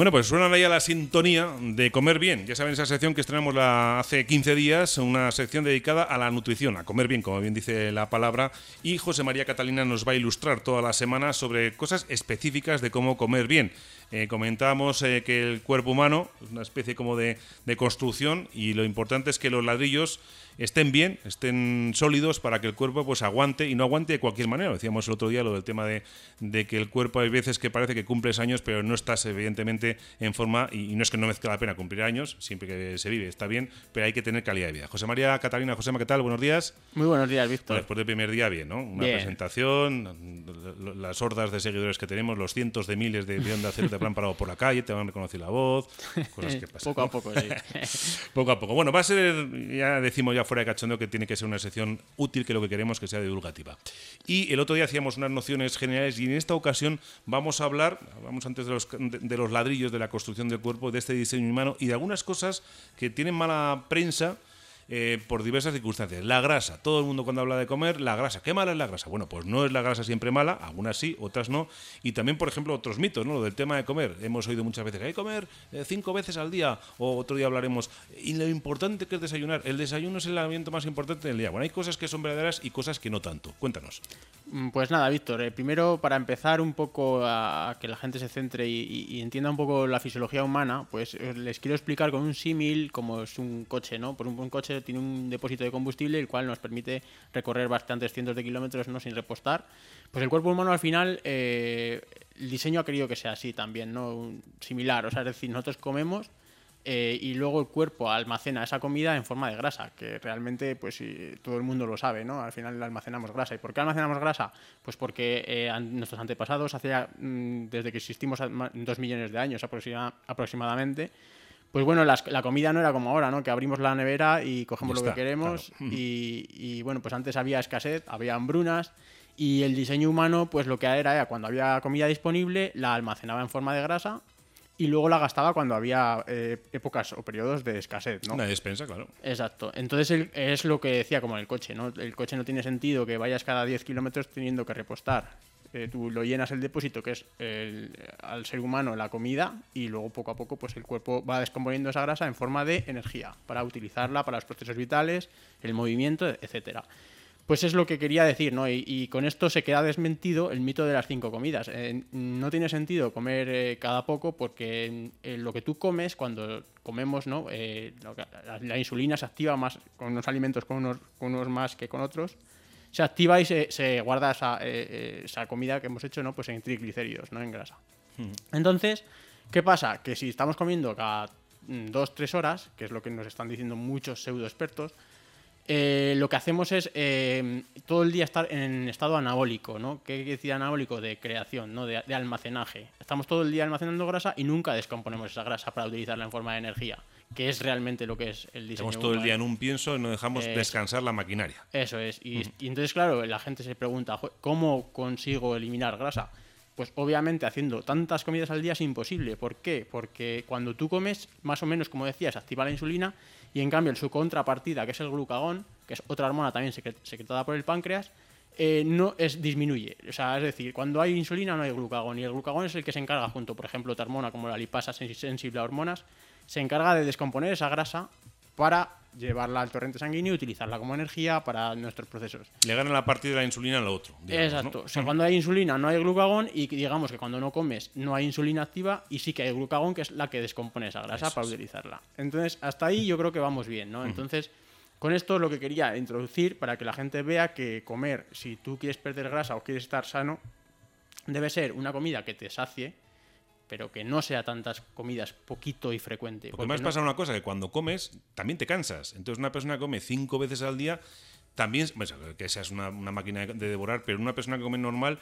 Bueno, pues suena ya la sintonía de comer bien. Ya saben, esa sección que estrenamos hace 15 días, una sección dedicada a la nutrición, a comer bien, como bien dice la palabra. Y José María Catalina nos va a ilustrar toda la semana sobre cosas específicas de cómo comer bien. Eh, comentábamos eh, que el cuerpo humano es una especie como de, de construcción y lo importante es que los ladrillos estén bien, estén sólidos para que el cuerpo pues aguante y no aguante de cualquier manera. Decíamos el otro día lo del tema de, de que el cuerpo hay veces que parece que cumples años, pero no estás evidentemente en forma y, no es que no merezca la pena cumplir años, siempre que se vive está bien, pero hay que tener calidad de vida. José María Catalina, José ¿qué tal? Buenos días. Muy buenos días, Víctor. después del primer día, bien, ¿no? Una presentación, las hordas de seguidores que tenemos, los cientos de miles de de hacer de plan parado por la calle, te van a reconocer la voz, cosas que pasan. poco a poco, sí. poco a poco. Bueno, va a ser, ya decimos ya fuera de cachondeo que tiene que ser una sección útil, que lo que queremos que sea divulgativa. Y el otro día hacíamos unas nociones generales y en esta ocasión vamos a hablar, vamos antes de los, de los ladrillos de la construcción del cuerpo, de este diseño humano y de algunas cosas que tienen mala prensa eh, por diversas circunstancias. La grasa, todo el mundo cuando habla de comer, la grasa, ¿qué mala es la grasa? Bueno, pues no es la grasa siempre mala, algunas sí, otras no. Y también, por ejemplo, otros mitos, ¿no? Lo del tema de comer. Hemos oído muchas veces, hay que comer eh, cinco veces al día, o otro día hablaremos, y lo importante que es desayunar. El desayuno es el alimento más importante del día. Bueno, hay cosas que son verdaderas y cosas que no tanto. Cuéntanos. Mm, pues nada, Víctor, eh, primero para empezar un poco a, que la gente se centre y, entienda un poco la fisiología humana, pues les quiero explicar con un símil como es un coche, ¿no? Por un, un coche tiene un depósito de combustible, el cual nos permite recorrer bastantes cientos de kilómetros ¿no? sin repostar. Pues el cuerpo humano al final, eh, el diseño ha querido que sea así también, ¿no? similar. O sea, es decir, nosotros comemos eh, y luego el cuerpo almacena esa comida en forma de grasa, que realmente pues todo el mundo lo sabe, ¿no? Al final almacenamos grasa. ¿Y por qué almacenamos grasa? Pues porque eh, nuestros antepasados, hace, mm, desde que existimos dos millones de años aproximadamente, pues bueno, la, comida no era como ahora, ¿no? Que abrimos la nevera y cogemos lo que queremos. Y, bueno, pues antes había escasez, había hambrunas. Y el diseño humano, pues lo que era, era cuando había comida disponible, la almacenaba en forma de grasa y luego la gastaba cuando había eh, épocas o periodos de escasez, ¿no? Una despensa, claro. Exacto. Entonces es lo que decía como el coche, ¿no? El coche no tiene sentido que vayas cada 10 kilómetros teniendo que repostar eh, tú lo llenas el depósito, que es al ser humano la comida, y luego poco a poco pues el cuerpo va descomponiendo esa grasa en forma de energía, para utilizarla para los procesos vitales, el movimiento, etcétera. Pues es lo que quería decir, ¿no? Y, con esto se queda desmentido el mito de las cinco comidas. Eh, no tiene sentido comer eh, cada poco porque lo que tú comes, cuando comemos, ¿no? La, insulina se activa más con unos alimentos con unos, con unos más que con otros se activa y se, guarda esa, eh, eh, esa, comida que hemos hecho ¿no? pues en triglicéridos, no en grasa. Hmm. Entonces, ¿qué pasa? Que si estamos comiendo cada mm, dos, tres horas, que es lo que nos están diciendo muchos pseudo expertos, eh, lo que hacemos es todo el día estar en estado anabólico, ¿no? ¿Qué quiere decir anabólico? De creación, ¿no? De, de, almacenaje. Estamos todo el día almacenando grasa y nunca descomponemos esa grasa para utilizarla en forma de energía que es realmente lo que es el diseño. Estamos todo el día en un pienso y no dejamos descansar la maquinaria. Eso es. Y, entonces, claro, la gente se pregunta, ¿cómo consigo eliminar grasa? Pues obviamente haciendo tantas comidas al día es imposible. ¿Por qué? Porque cuando tú comes, más o menos, como decías, activa la insulina y en cambio su contrapartida, que es el glucagón, que es otra hormona también secretada por el páncreas, eh, no es disminuye. O sea, es decir, cuando hay insulina no hay glucagón y el glucagón es el que se encarga junto, por ejemplo, otra hormona como la lipasa sensible a hormonas, se encarga de descomponer esa grasa para llevarla al torrente sanguíneo y utilizarla como energía para nuestros procesos. Le gana la parte de la insulina a lo otro. Exacto. O sea, cuando hay insulina no hay glucagón y digamos que cuando no comes no hay insulina activa y sí que hay glucagón que es la que descompone esa grasa para utilizarla. Entonces, hasta ahí yo creo que vamos bien, ¿no? Entonces, con esto lo que quería introducir para que la gente vea que comer, si tú quieres perder grasa o quieres estar sano, debe ser una comida que te sacie, pero que no sea tantas comidas poquito y frecuente. Porque, además pasa una cosa, que cuando comes también te cansas. Entonces una persona que come cinco veces al día, también, que seas una, una máquina de devorar, pero una persona que come normal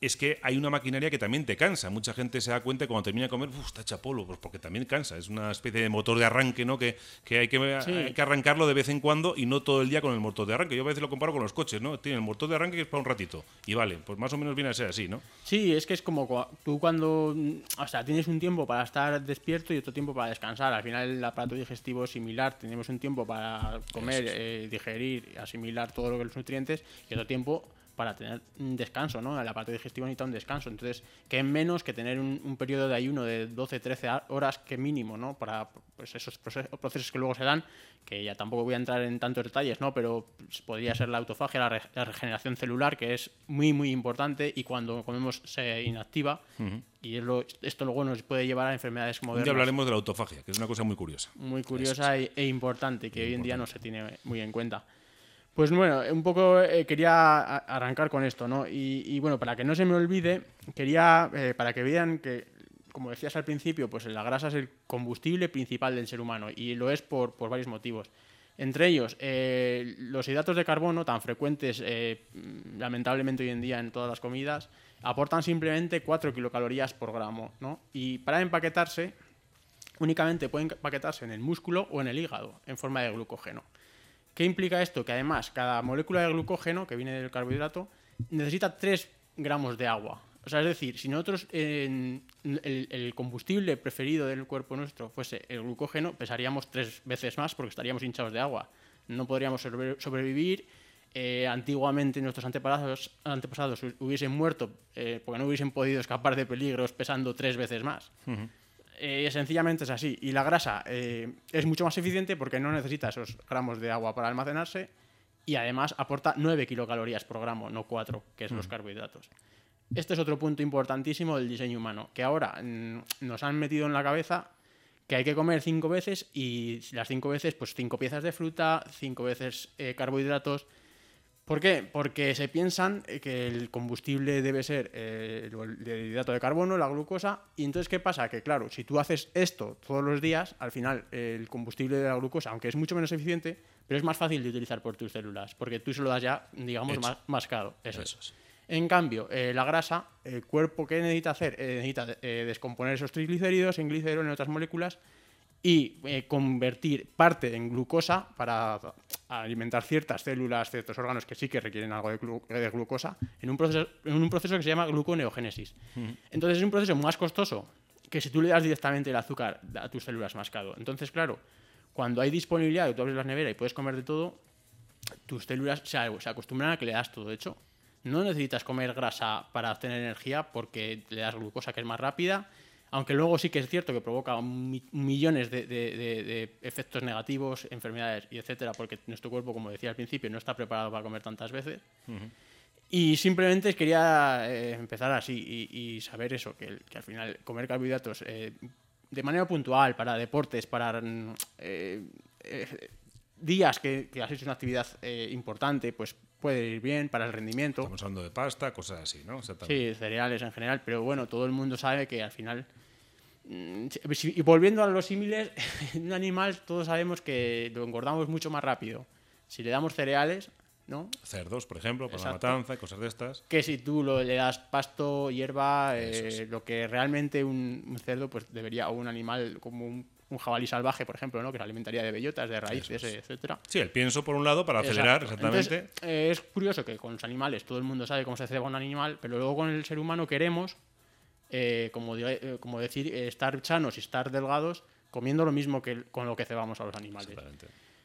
es que hay una maquinaria que también te cansa. Mucha gente se da cuenta cuando termina de comer, está hecha polvo, pues porque también cansa. Es una especie de motor de arranque, ¿no? Que, hay, que que arrancarlo de vez en cuando y no todo el día con el motor de arranque. Yo a veces lo comparo con los coches, ¿no? Tiene el motor de arranque que es para un ratito. Y vale, pues más o menos viene a ser así, ¿no? Sí, es que es como tú cuando, o sea, tienes un tiempo para estar despierto y otro tiempo para descansar. Al final el aparato digestivo es similar. Tenemos un tiempo para comer, eh, digerir, asimilar todo lo que los nutrientes y otro tiempo para tener un descanso, ¿no? La parte digestiva necesita un descanso. Entonces, que es menos que tener un, periodo de ayuno de 12, 13 horas que mínimo, ¿no? Para pues, esos procesos que luego se dan, que ya tampoco voy a entrar en tantos detalles, ¿no? Pero pues, podría ser la autofagia, la, regeneración celular, que es muy, muy importante y cuando comemos se inactiva. Y esto luego nos puede llevar a enfermedades modernas. Ya hablaremos de la autofagia, que es una cosa muy curiosa. Muy curiosa e, e, importante, que hoy en día no se tiene muy en cuenta. Pues bueno, un poco eh, quería arrancar con esto, ¿no? Y, bueno, para que no se me olvide, quería, eh, para que vean que, como decías al principio, pues la grasa es el combustible principal del ser humano y lo es por, varios motivos. Entre ellos, eh, los hidratos de carbono, tan frecuentes lamentablemente hoy en día en todas las comidas, aportan simplemente 4 kilocalorías por gramo, ¿no? Y para empaquetarse, únicamente pueden empaquetarse en el músculo o en el hígado, en forma de glucógeno. ¿Qué implica esto? Que además cada molécula de glucógeno que viene del carbohidrato necesita 3 gramos de agua. O sea, es decir, si nosotros el, combustible preferido del cuerpo nuestro fuese el glucógeno, pesaríamos tres veces más porque estaríamos hinchados de agua. No podríamos sobrevivir. Eh, antiguamente nuestros antepasados, antepasados hubiesen muerto eh, porque no hubiesen podido escapar de peligros pesando tres veces más. Eh, sencillamente es así. Y la grasa eh, es mucho más eficiente porque no necesita esos gramos de agua para almacenarse y además aporta 9 kilocalorías por gramo, no 4, que es los mm. carbohidratos. Este es otro punto importantísimo del diseño humano, que ahora mm, nos han metido en la cabeza que hay que comer 5 veces y las 5 veces, pues 5 piezas de fruta, 5 veces eh, carbohidratos, ¿Por qué? Porque se piensan eh, que el combustible debe ser eh, el hidrato de carbono, la glucosa, y entonces ¿qué pasa? Que claro, si tú haces esto todos los días, al final el combustible de la glucosa, aunque es mucho menos eficiente, pero es más fácil de utilizar por tus células, porque tú se lo das ya, digamos, más, mascado. Eso, es. En cambio, eh, la grasa, el cuerpo, ¿qué necesita hacer? necesita descomponer esos triglicéridos en glicerol, en otras moléculas, y eh, convertir parte en glucosa para alimentar ciertas células, ciertos órganos que sí que requieren algo de, glucosa, en un, proceso, en un proceso que se llama gluconeogénesis. Entonces es un proceso más costoso que si tú le das directamente el azúcar a tus células mascado. Entonces, claro, cuando hay disponibilidad, tú abres la nevera y puedes comer de todo, tus células se, se acostumbran a que le das todo. De hecho, no necesitas comer grasa para obtener energía porque le das glucosa que es más rápida aunque luego sí que es cierto que provoca millones de, efectos negativos, enfermedades y etcétera, porque nuestro cuerpo, como decía al principio, no está preparado para comer tantas veces. Y simplemente quería eh, empezar así y, saber eso, que, al final comer carbohidratos eh, de manera puntual, para deportes, para mm, eh, días que, que, has hecho una actividad importante, pues puede ir bien para el rendimiento. Estamos hablando de pasta, cosas así, ¿no? Sí, cereales en general, pero bueno, todo el mundo sabe que al final... Mm, y volviendo a los símiles, un animal todos sabemos que lo engordamos mucho más rápido. Si le damos cereales, ¿no? Cerdos, por ejemplo, para la matanza y cosas de estas. Que si tú lo, le das pasto, hierba, eh, lo que realmente un, un, cerdo pues debería, o un animal como un un jabalí salvaje, por ejemplo, ¿no? que se alimentaría de bellotas, de raíces, etcétera. Sí, el pienso por un lado para acelerar, exactamente. Eh, es curioso que con los animales todo el mundo sabe cómo se ceba un animal, pero luego con el ser humano queremos, eh, como, eh, como decir, estar sanos y estar delgados comiendo lo mismo que con lo que cebamos a los animales.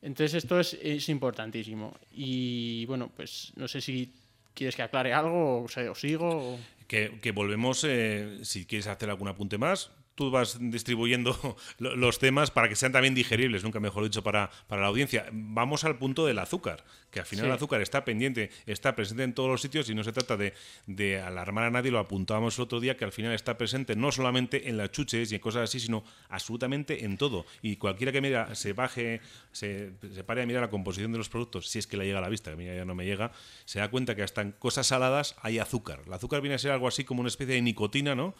Entonces esto es, es, importantísimo. Y bueno, pues no sé si quieres que aclare algo o, sigo. Que, que, volvemos, si quieres hacer algún apunte más, tú vas distribuyendo los temas para que sean también digeribles, nunca mejor dicho, para, para la audiencia. Vamos al punto del azúcar, que al final el azúcar está pendiente, está presente en todos los sitios y no se trata de, de, alarmar a nadie, lo apuntábamos el otro día, que al final está presente no solamente en las chuches y en cosas así, sino absolutamente en todo. Y cualquiera que mira, se baje, se, se pare a mirar la composición de los productos, si es que le llega a la vista, que a mí ya no me llega, se da cuenta que hasta en cosas saladas hay azúcar. El azúcar viene a ser algo así como una especie de nicotina, ¿no?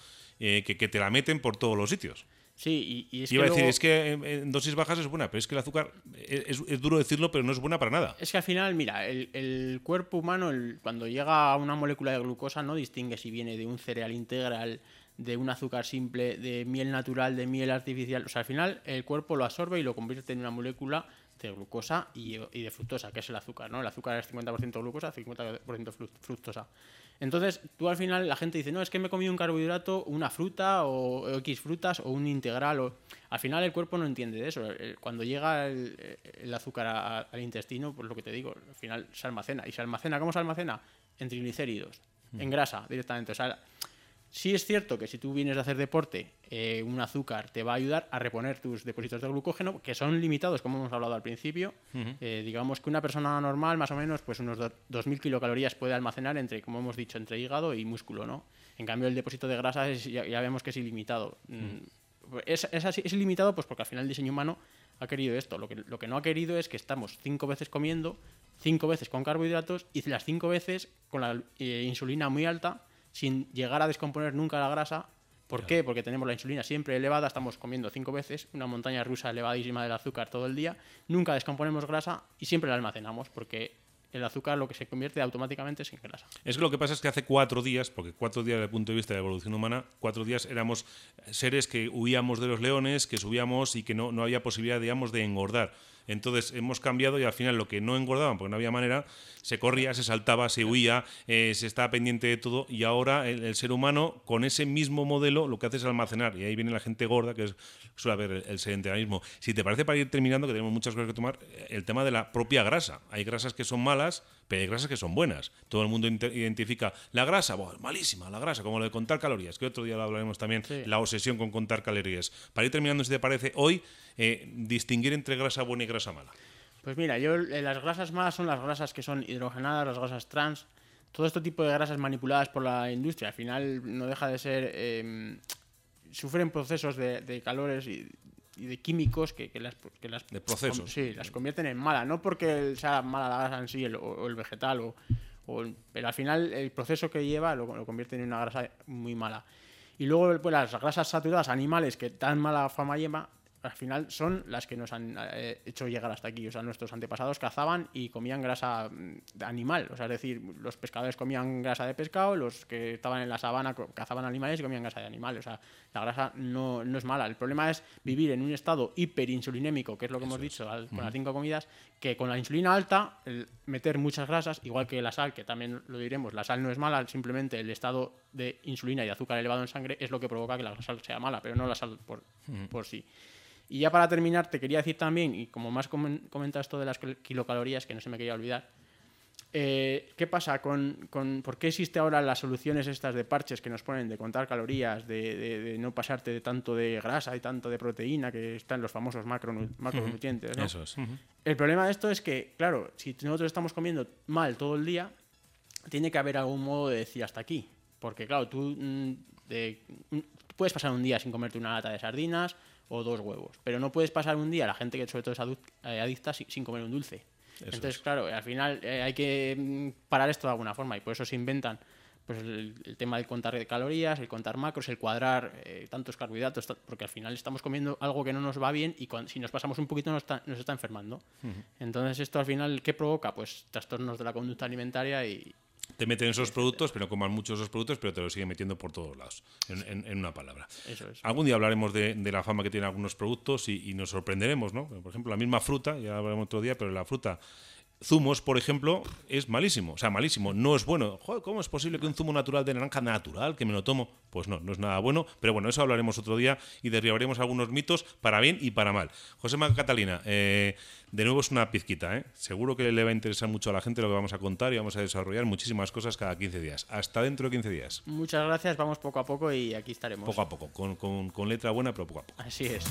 Eh, que, te la meten por todos los sitios. Sí, y, es Iba a decir, es que en, dosis bajas es buena, pero es que el azúcar, es, duro decirlo, pero no es buena para nada. Es que al final, mira, el, cuerpo humano, cuando llega a una molécula de glucosa, no distingue si viene de un cereal integral, de un azúcar simple, de miel natural, de miel artificial. O sea, al final el cuerpo lo absorbe y lo convierte en una molécula de glucosa y, y de fructosa, que es el azúcar, ¿no? El azúcar es 50% glucosa, 50% fru- fructosa. Entonces, tú al final la gente dice, no, es que me he comido un carbohidrato, una fruta o, X frutas o un integral. O... Al final el cuerpo no entiende de eso. El- Cuando llega el, el azúcar a- al intestino, pues lo que te digo, al final se almacena. ¿Y se almacena? ¿Cómo se almacena? En triglicéridos, en grasa directamente. O sea, Sí es cierto que si tú vienes de hacer deporte, eh, un azúcar te va a ayudar a reponer tus depósitos de glucógeno, que son limitados, como hemos hablado al principio. Eh, digamos que una persona normal, más o menos, pues unos do- 2.000 kilocalorías puede almacenar entre, como hemos dicho, entre hígado y músculo, ¿no? En cambio, el depósito de grasa es- ya, ya vemos que es ilimitado. Mm, Es, es así- es ilimitado pues porque al final el diseño humano ha querido esto. Lo que, lo que no ha querido es que estamos cinco veces comiendo, cinco veces con carbohidratos y las cinco veces con la eh, insulina muy alta sin llegar a descomponer nunca la grasa. ¿Por qué? Porque tenemos la insulina siempre elevada, estamos comiendo cinco veces, una montaña rusa elevadísima del azúcar todo el día, nunca descomponemos grasa y siempre la almacenamos porque el azúcar lo que se convierte automáticamente es en grasa. Es que lo que pasa es que hace cuatro días, porque cuatro días desde el punto de vista de la evolución humana, cuatro días éramos seres que huíamos de los leones, que subíamos y que no, no había posibilidad, digamos, de engordar. Entonces hemos cambiado y al final lo que no engordaban, porque no había manera, se corría, se saltaba, se huía, eh, se estaba pendiente de todo y ahora el, ser humano con ese mismo modelo lo que hace es almacenar y ahí viene la gente gorda que es, suele haber el, el sedentarismo. Si te parece para ir terminando, que tenemos muchas cosas que tomar, el tema de la propia grasa. Hay grasas que son malas, pero hay grasas que son buenas. Todo el mundo identifica la grasa, "Buah, malísima la grasa, como lo de contar calorías, que otro día lo hablaremos también, Sí. la obsesión con contar calorías. Para ir terminando, si te parece, hoy eh, distinguir entre grasa buena y grasa mala. Pues mira, yo eh, las grasas malas son las grasas que son hidrogenadas, las grasas trans, todo este tipo de grasas manipuladas por la industria. Al final no deja de ser eh, sufren procesos de, de calores y, y de químicos que, que las que las De procesos. sí, las convierten en mala, no porque sea mala la grasa en sí el- o, el vegetal o, o el- pero al final el proceso que lleva lo, lo convierte en una grasa muy mala. Y luego pues, las grasas saturadas animales que tan mala fama lleva, al final son las que nos han eh, hecho llegar hasta aquí. O sea, nuestros antepasados cazaban y comían grasa mm, animal. O sea, es decir, los pescadores comían grasa de pescado, los que estaban en la sabana cazaban animales y comían grasa de animal. O sea, la grasa no, no es mala. El problema es vivir en un estado hiperinsulinémico, que es lo que hemos dicho al- con las cinco comidas, que con la insulina alta, el meter muchas grasas, igual que la sal, que también lo diremos, la sal no es mala, simplemente el estado de insulina y de azúcar elevado en sangre es lo que provoca que la sal sea mala, pero no la sal por, por sí. Y ya para terminar, te quería decir también, y como más comen- comenta esto de las kil- kilocalorías, que no se me quería olvidar, eh, ¿qué pasa con, con- ¿Por qué existe ahora las soluciones estas de parches que nos ponen de contar calorías, de, de- de no pasarte de tanto de grasa y tanto de proteína, que están los famosos macronu- macronutrientes? ¿no? Eso es. El problema de esto es que, claro, si nosotros estamos comiendo mal todo el día, tiene que haber algún modo de decir hasta aquí. Porque, claro, tú mm, de- mm, puedes pasar un día sin comerte una lata de sardinas o dos huevos, pero no puedes pasar un día, la gente que sobre todo es eh, adicta, sin, comer un dulce. Entonces, es. claro, al final eh, hay que mm, parar esto de alguna forma y por eso se inventan pues el, el tema del contar de calorías, el contar macros, el cuadrar eh, tantos carbohidratos, porque al final estamos comiendo algo que no nos va bien y si nos pasamos un poquito nos está, nos está enfermando. Entonces esto al final, ¿qué provoca? Pues trastornos de la conducta alimentaria y, Te meten esos productos, pero coman muchos esos productos, pero te los siguen metiendo por todos lados, en, en- en una palabra. eso es. Algún día hablaremos de, de la fama que tienen algunos productos y, y nos sorprenderemos, ¿no? Por ejemplo, la misma fruta, ya hablaremos otro día, pero la fruta zumos, por ejemplo, es malísimo. O sea, malísimo, no es bueno. Joder, ¿cómo es posible que un zumo natural de naranja natural, que me lo tomo? Pues no, no es nada bueno. Pero bueno, eso hablaremos otro día y derribaremos algunos mitos para bien y para mal. José María Catalina, eh, de nuevo es una pizquita, ¿eh? Seguro que le va a interesar mucho a la gente lo que vamos a contar y vamos a desarrollar muchísimas cosas cada 15 días. Hasta dentro de 15 días. Muchas gracias, vamos poco a poco y aquí estaremos. Poco a poco, con, con- con letra buena, pero poco a poco. Así es.